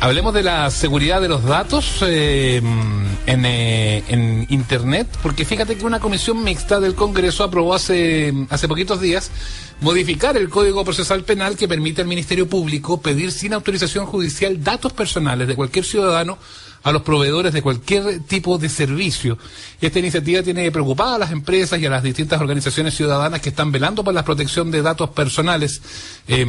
Hablemos de la seguridad de los datos eh, en, eh, Internet, porque fíjate que una comisión mixta del Congreso aprobó hace, hace poquitos días modificar el Código Procesal Penal que permite al Ministerio Público pedir sin autorización judicial datos personales de cualquier ciudadano a los proveedores de cualquier tipo de servicio. Esta iniciativa tiene preocupada a las empresas y a las distintas organizaciones ciudadanas que están velando por la protección de datos personales. Eh,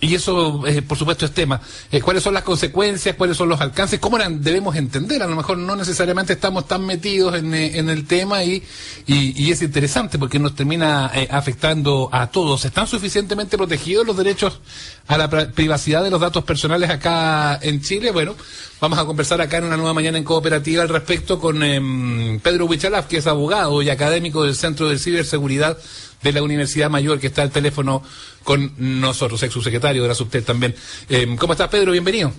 y eso, eh, por supuesto, es tema. Eh, ¿Cuáles son las consecuencias? ¿Cuáles son los alcances? ¿Cómo debemos entender? A lo mejor no necesariamente estamos tan metidos en, eh, el tema y, y, es interesante porque nos termina afectando a todos. ¿Están suficientemente protegidos los derechos a la privacidad de los datos personales acá en Chile? Bueno, vamos a conversar acá en una nueva mañana en cooperativa al respecto con em, Pedro Huichalaf, que es abogado y académico del Centro de Ciberseguridad de la Universidad Mayor, que está al teléfono con nosotros, ex subsecretario de la SUBTEL también. Eh, ¿Cómo estás, Pedro? Bienvenido.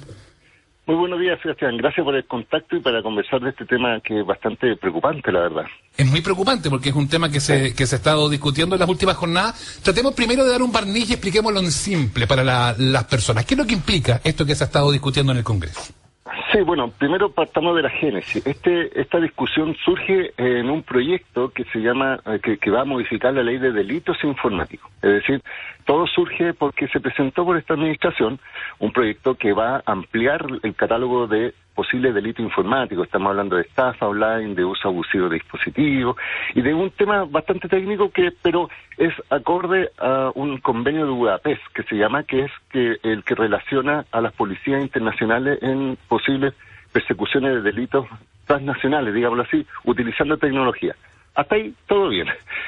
Muy buenos días, Sebastián. Gracias por el contacto y para conversar de este tema que es bastante preocupante, la verdad. Es muy preocupante porque es un tema que se, que se ha estado discutiendo en las últimas jornadas. Tratemos primero de dar un barniz y expliquémoslo en simple para las personas. ¿Qué es lo que implica esto que se ha estado discutiendo en el Congreso? Sí, bueno, primero partamos de la génesis. Este, esta discusión surge en un proyecto que se llama, eh, que, que va a modificar la ley de delitos informáticos. Es decir, todo surge porque se presentó por esta administración un proyecto que va a ampliar el catálogo de posibles delitos informáticos. Estamos hablando de estafa online, de uso abusivo de dispositivos y de un tema bastante técnico que, pero es acorde a un convenio de Budapest que se llama, que es que el que relaciona a las policías internacionales en posibles persecuciones de delitos transnacionales, digámoslo así, utilizando tecnología. Hasta ahí todo bien.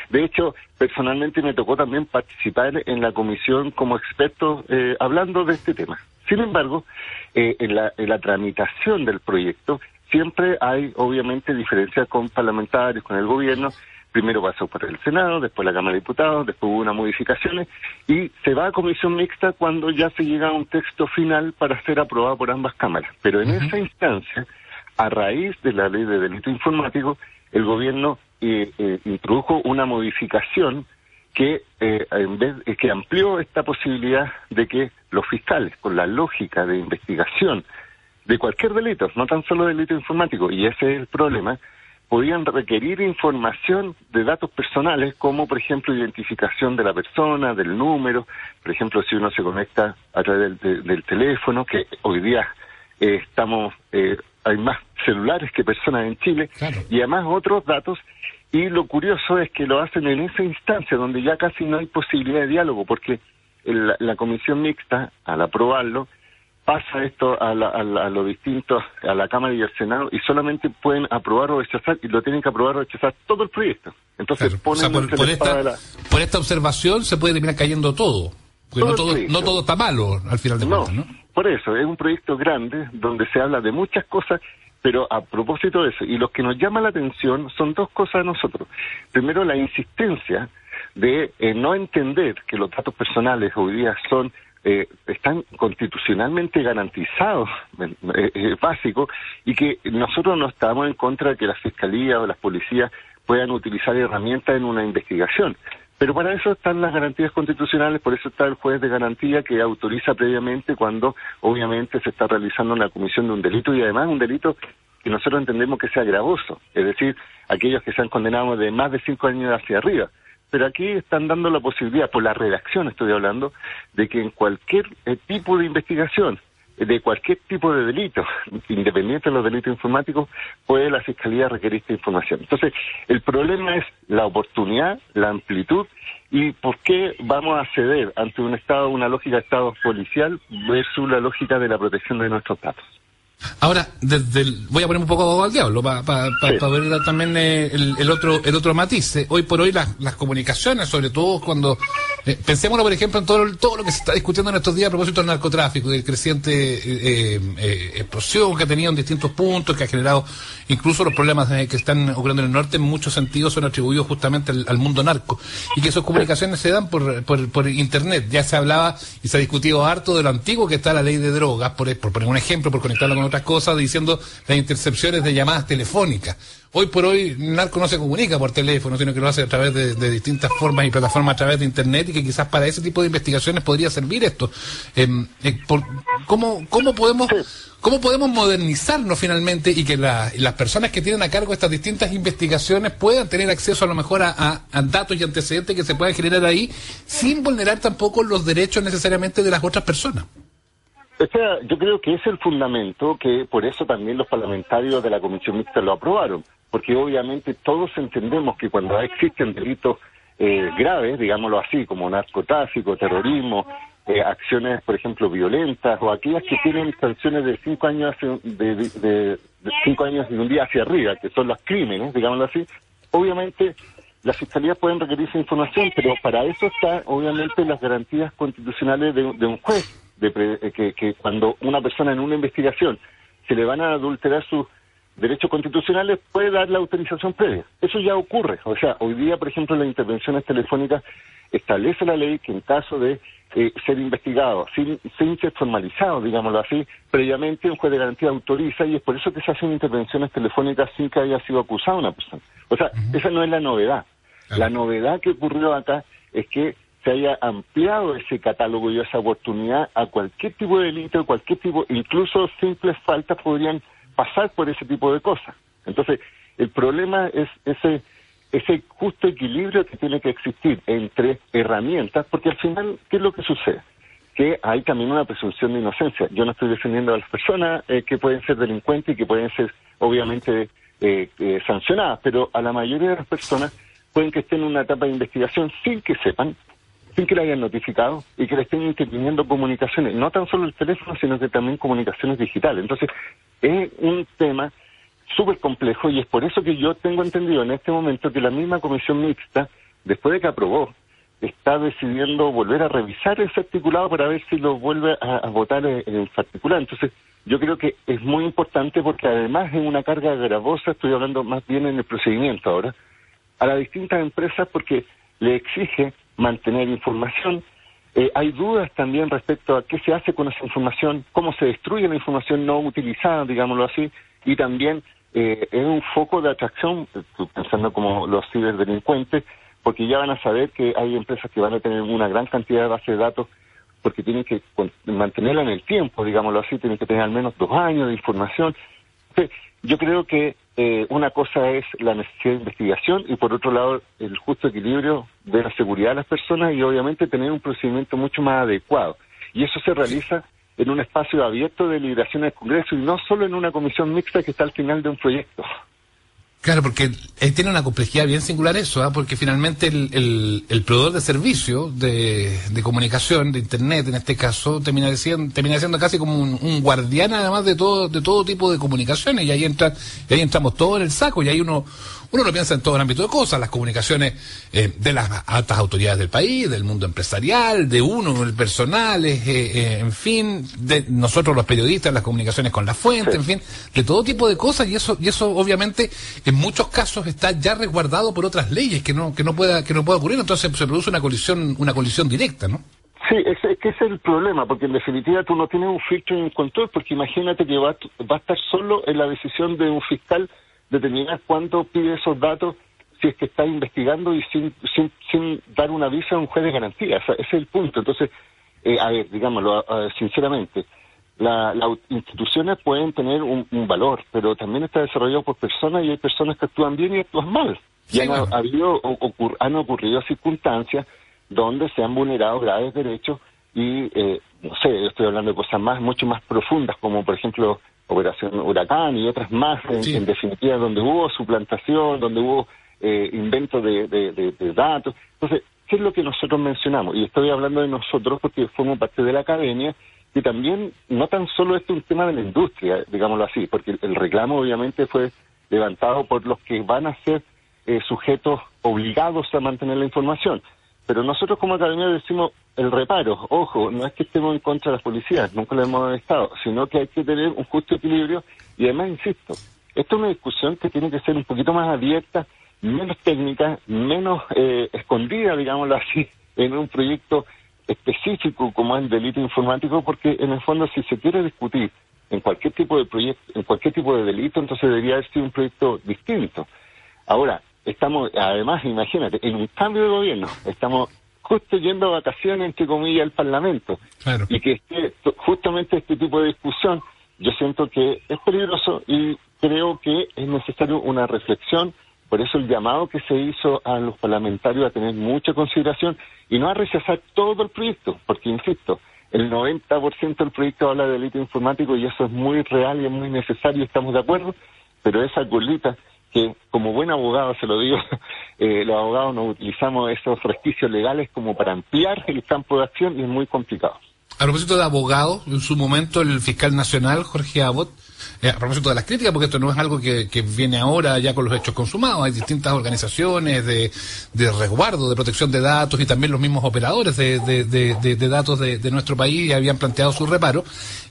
De hecho, personalmente me tocó también participar en la comisión como experto eh, hablando de este tema. Sin embargo, eh, en, la, en la tramitación del proyecto siempre hay obviamente diferencias con parlamentarios, con el gobierno. Primero pasó por el Senado, después la Cámara de Diputados, después hubo unas modificaciones y se va a comisión mixta cuando ya se llega a un texto final para ser aprobado por ambas cámaras. Pero en esa instancia, a raíz de la ley de delito informático, el gobierno eh, eh, introdujo una modificación que eh, en vez que amplió esta posibilidad de que los fiscales, con la lógica de investigación de cualquier delito, no tan solo delito informático, y ese es el problema, podían requerir información de datos personales, como por ejemplo identificación de la persona, del número, por ejemplo si uno se conecta a través del, teléfono, que hoy día estamos eh, hay más celulares que personas en Chile, y además otros datos. Y lo curioso es que lo hacen en esa instancia donde ya casi no hay posibilidad de diálogo, porque la comisión mixta, al aprobarlo, pasa esto a, la, a, lo distinto a la Cámara y al Senado y solamente pueden aprobar o rechazar y lo tienen que aprobar o rechazar todo el proyecto. Entonces ponen por, esta, por, esta, observación se puede terminar cayendo todo. no, todo, no todo está malo al final de cuentas, ¿no? Por eso, es un proyecto grande donde se habla de muchas cosas, pero a propósito de eso, y lo que nos llama la atención son dos cosas a nosotros. Primero, la insistencia de eh, no entender que los datos personales hoy día son eh, están constitucionalmente garantizados, eh, eh, básicos, y que nosotros no estamos en contra de que la fiscalía o las policías puedan utilizar herramientas en una investigación. Pero para eso están las garantías constitucionales, por eso está el juez de garantía que autoriza previamente cuando obviamente se está realizando una comisión de un delito y además un delito que nosotros entendemos que sea gravoso, es decir, aquellos que se han condenado de más de cinco años hacia arriba. Pero aquí están dando la posibilidad, por la redacción estoy hablando, de que en cualquier eh, tipo de investigación de cualquier tipo de delito, independiente de los delitos informáticos, puede la Fiscalía requerir esta información. Entonces, el problema es la oportunidad, la amplitud y por qué vamos a ceder ante un Estado, una lógica de Estado policial versus la lógica de la protección de nuestros datos. Ahora, desde voy a poner un poco al diablo para ver también eh, el, otro el otro matiz. Eh, hoy por hoy las, las comunicaciones, sobre todo cuando eh, pensémoslo por ejemplo en todo, todo lo que se está discutiendo en estos días a propósito del narcotráfico del creciente explosión que ha tenido en distintos puntos, que ha generado incluso los problemas que están ocurriendo en el norte, en muchos sentidos son atribuidos justamente al, mundo narco y que esas comunicaciones se dan por, por, por, internet. Ya se hablaba y se ha discutido harto de lo antiguo que está la ley de drogas, por, por poner un ejemplo, por conectarlo con otras cosas, diciendo las intercepciones de llamadas telefónicas. hoy por hoy narco no se comunica por teléfono, sino que lo hace a través de, distintas formas y plataformas a través de internet y que quizás para ese tipo de investigaciones podría servir esto. Em, eh, ¿cómo, ¿Cómo podemos ¿Cómo podemos modernizarnos finalmente y que las personas que tienen a cargo estas distintas investigaciones puedan tener acceso a lo mejor a, datos y antecedentes que se puedan generar ahí sin vulnerar tampoco los derechos necesariamente de las otras personas? Yo creo que es el fundamento que por eso también los parlamentarios de la Comisión Mixta lo aprobaron, porque obviamente todos entendemos que cuando existen delitos eh, graves, digámoslo así, como narcotráfico, terrorismo, eh, acciones, por ejemplo, violentas o aquellas que tienen sanciones de cinco años de, cinco años y un día hacia arriba, que son los crímenes, digámoslo así, obviamente las fiscalías pueden requerir esa información, pero para eso están obviamente las garantías constitucionales de, un juez, de eh, que, que cuando una persona en una investigación se le van a adulterar sus derechos constitucionales puede dar la autorización previa. Eso ya ocurre. O sea, hoy día, por ejemplo, las intervenciones telefónicas establece la ley que en caso de eh, ser investigado sin, sin ser formalizado, digámoslo así, previamente un juez de garantía autoriza y es por eso que se hacen intervenciones telefónicas sin que haya sido acusada una persona. O sea, esa no es la novedad. La novedad que ocurrió acá es que se haya ampliado ese catálogo y esa oportunidad a cualquier tipo de delito, cualquier tipo, incluso simples faltas podrían pasar por ese tipo de cosas. Entonces, el problema es ese ese justo equilibrio que tiene que existir entre herramientas, porque al final, ¿qué es lo que sucede? Que hay también una presunción de inocencia. Yo no estoy defendiendo a las personas eh, que pueden ser delincuentes y que pueden ser, obviamente, eh, eh, sancionadas, pero a la mayoría de las personas pueden que estén en una etapa de investigación sin que sepan, sin que le hayan notificado y que le estén interviniendo comunicaciones, no tan solo el teléfono, sino que también comunicaciones digitales. Entonces, es un tema súper complejo y es por eso que yo tengo entendido en este momento que la misma comisión mixta, después de que aprobó, está decidiendo volver a revisar ese articulado para ver si lo vuelve a, votar en, el particular. Entonces, yo creo que es muy importante porque además es una carga gravosa, estoy hablando más bien en el procedimiento ahora, a las distintas empresas porque le exige mantener información. Eh, hay dudas también respecto a qué se hace con esa información, cómo se destruye la información no utilizada, digámoslo así, y también eh, es un foco de atracción, pensando como los ciberdelincuentes, porque ya van a saber que hay empresas que van a tener una gran cantidad de bases de datos porque tienen que mantenerla en el tiempo, digámoslo así, tienen que tener al menos dos años de información. yo creo que eh, una cosa es la necesidad de investigación y por otro lado el justo equilibrio de la seguridad de las personas y obviamente tener un procedimiento mucho más adecuado. Y eso se realiza en un espacio abierto de liberación del Congreso y no solo en una comisión mixta que está al final de un proyecto. Claro, porque tiene una complejidad bien singular eso, ¿ah? porque finalmente el, el, proveedor de servicio de, comunicación, de Internet en este caso, termina siendo, termina siendo casi como un, guardián además de todo, de todo tipo de comunicaciones y ahí, entra, y ahí entramos todos en el saco y ahí uno, uno lo piensa en todo el ámbito de cosas, las comunicaciones eh, de las altas autoridades del país, del mundo empresarial, de uno, el personal, eh, eh, en fin, de nosotros los periodistas, las comunicaciones con la fuente, en fin, de todo tipo de cosas y eso, y eso obviamente en muchos casos está ya resguardado por otras leyes que no, que no pueda, que no pueda ocurrir, entonces se produce una colisión, una colisión directa, ¿no? Sí, es, que es el problema, porque en definitiva tú no tienes un filtro en control, porque imagínate que va, va a estar solo en la decisión de un fiscal determinar cuándo pide esos datos si es que está investigando y sin, sin, sin dar una visa a un juez de garantía. ese es el punto. Entonces, eh, a ver, digámoslo sinceramente, las instituciones pueden tener un, valor, pero también está desarrollado por personas y hay personas que actúan bien y actúan mal. y han, habido, han ocurrido circunstancias donde se han vulnerado graves derechos y, eh, no sé, estoy hablando de cosas más, mucho más profundas, como por ejemplo Operación Huracán y otras más, en, definitiva, donde hubo suplantación, donde hubo eh, invento de, datos. Entonces, ¿qué es lo que nosotros mencionamos? Y estoy hablando de nosotros porque formo parte de la academia, y también no tan solo esto es un tema de la industria, digámoslo así, porque el, reclamo obviamente fue levantado por los que van a ser eh, sujetos obligados a mantener la información. Pero nosotros como academia decimos el reparo, ojo, no es que estemos en contra de las policías, nunca lo hemos estado, sino que hay que tener un justo equilibrio y además, insisto, esto es una discusión que tiene que ser un poquito más abierta, menos técnica, menos eh, escondida, digámoslo así, en un proyecto específico como es el delito informático, porque en el fondo si se quiere discutir en cualquier tipo de proyecto, en cualquier tipo de delito, entonces debería haber sido un proyecto distinto. Ahora, estamos, además, imagínate, en un cambio de gobierno, estamos justo yendo a vacaciones, entre comillas, al Parlamento. Y que esté justamente este tipo de discusión, yo siento que es peligroso y creo que es necesario una reflexión. Por eso el llamado que se hizo a los parlamentarios a tener mucha consideración y no a rechazar todo el proyecto, porque, insisto, el 90% del proyecto habla de delito informático y eso es muy real y es muy necesario, estamos de acuerdo, pero esa colita que como buen abogado se lo digo, eh, los abogados no utilizamos esos resquicios legales como para ampliar el campo de acción y es muy complicado. A propósito de abogado, en su momento el fiscal nacional, Jorge Abbott, eh, a propósito de las críticas, porque esto no es algo que, viene ahora ya con los hechos consumados, hay distintas organizaciones de, resguardo, de protección de datos y también los mismos operadores de, datos de, nuestro país habían planteado su reparo.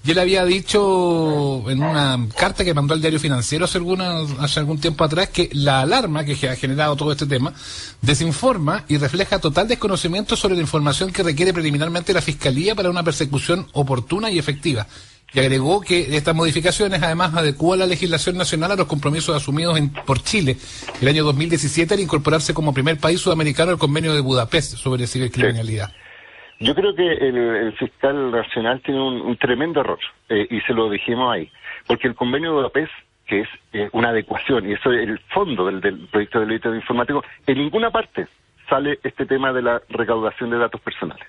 Y él había dicho en una carta que mandó al diario financiero hace, alguna, hace algún tiempo atrás que la alarma que ha generado todo este tema desinforma y refleja total desconocimiento sobre la información que requiere preliminarmente la Fiscalía para una persecución oportuna y efectiva y agregó que estas modificaciones además adecúan la legislación nacional a los compromisos asumidos por Chile el año 2017 al incorporarse como primer país sudamericano al convenio de Budapest sobre cibercriminalidad. Yo creo que el, fiscal nacional tiene un, tremendo error eh, y se lo dijimos ahí, porque el convenio de Budapest que es eh, una adecuación, y eso es el fondo del, proyecto de delito informático, en ninguna parte sale este tema de la recaudación de datos personales.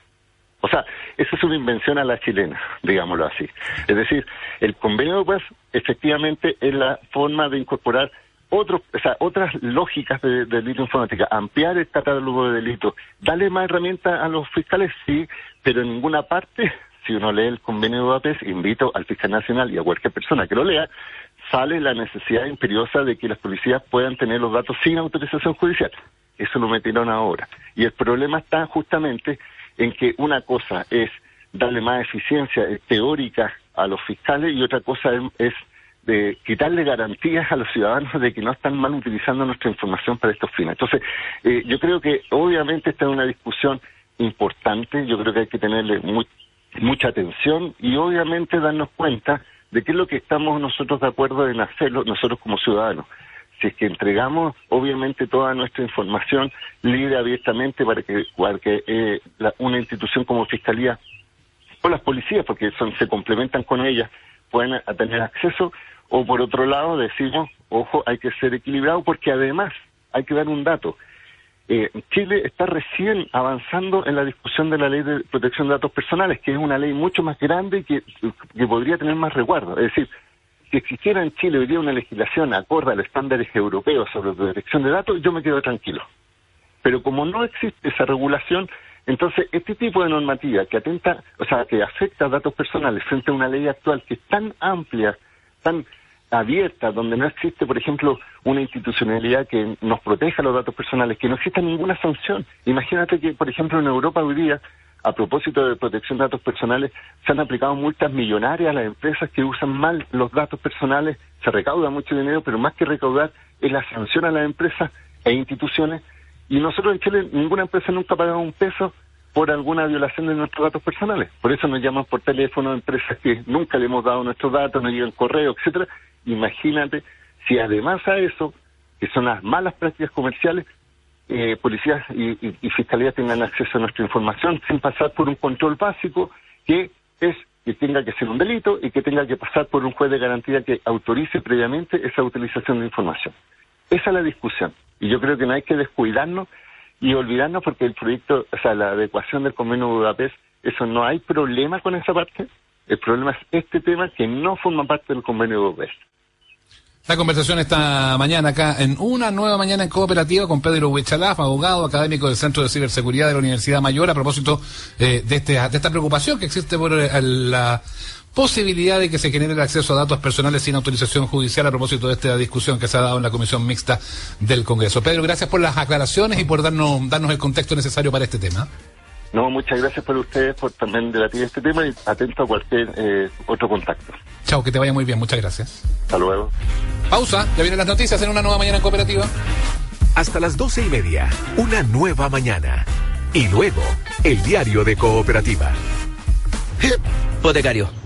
O sea, esa es una invención a la chilena, digámoslo así. Es decir, el convenio pues efectivamente es la forma de incorporar otros, o sea, otras lógicas de, delito informática, ampliar el catálogo de delitos, darle más herramientas a los fiscales, sí, pero en ninguna parte, si uno lee el convenio de Budapest, invito al fiscal nacional y a cualquier persona que lo lea, sale la necesidad imperiosa de que las policías puedan tener los datos sin autorización judicial. Eso lo metieron ahora. Y el problema está justamente en que una cosa es darle más eficiencia teórica a los fiscales y otra cosa es, de quitarle garantías a los ciudadanos de que no están mal utilizando nuestra información para estos fines. Entonces, eh, yo creo que obviamente esta es una discusión importante, yo creo que hay que tenerle mucha atención y obviamente darnos cuenta de qué es lo que estamos nosotros de acuerdo en hacerlo, nosotros como ciudadanos si es que entregamos obviamente toda nuestra información libre abiertamente para que, eh, una institución como Fiscalía o las policías, porque son, se complementan con ellas, puedan tener acceso, o por otro lado decimos, ojo, hay que ser equilibrado porque además hay que dar un dato. Eh, Chile está recién avanzando en la discusión de la ley de protección de datos personales, que es una ley mucho más grande y que, que podría tener más resguardo. Es decir, si existiera en Chile hoy día una legislación acorde a los estándares europeos sobre protección de datos, yo me quedo tranquilo. Pero como no existe esa regulación, entonces este tipo de normativa que atenta, o sea, que afecta a datos personales frente a una ley actual que es tan amplia, tan abierta, donde no existe, por ejemplo, una institucionalidad que nos proteja los datos personales, que no exista ninguna sanción. Imagínate que, por ejemplo, en Europa hoy día a propósito de protección de datos personales, se han aplicado multas millonarias a las empresas que usan mal los datos personales, se recauda mucho dinero, pero más que recaudar es la sanción a las empresas e instituciones. Y nosotros en Chile, ninguna empresa nunca ha pagado un peso por alguna violación de nuestros datos personales. Por eso nos llaman por teléfono empresas que nunca le hemos dado nuestros datos, nos llegan correo, etcétera. Imagínate si además a eso, que son las malas prácticas comerciales, eh, policías y, y, fiscalías tengan acceso a nuestra información sin pasar por un control básico que es que tenga que ser un delito y que tenga que pasar por un juez de garantía que autorice previamente esa utilización de información. Esa es la discusión. Y yo creo que no hay que descuidarnos y olvidarnos porque el proyecto, o sea, la adecuación del convenio de Budapest, eso no hay problema con esa parte. El problema es este tema que no forma parte del convenio de Budapest. La conversación esta mañana acá en una nueva mañana en cooperativa con Pedro Huichalaf, abogado académico del Centro de Ciberseguridad de la Universidad Mayor, a propósito eh, de, este, de esta preocupación que existe por eh, la posibilidad de que se genere el acceso a datos personales sin autorización judicial a propósito de esta discusión que se ha dado en la Comisión Mixta del Congreso. Pedro, gracias por las aclaraciones y por darnos, darnos el contexto necesario para este tema. No, muchas gracias por ustedes por también debatir este tema y atento a cualquier eh, otro contacto. Chao, que te vaya muy bien, muchas gracias. Hasta luego. Pausa, ya vienen las noticias en una nueva mañana en cooperativa. Hasta las doce y media, una nueva mañana. Y luego, el diario de cooperativa. Hipotecario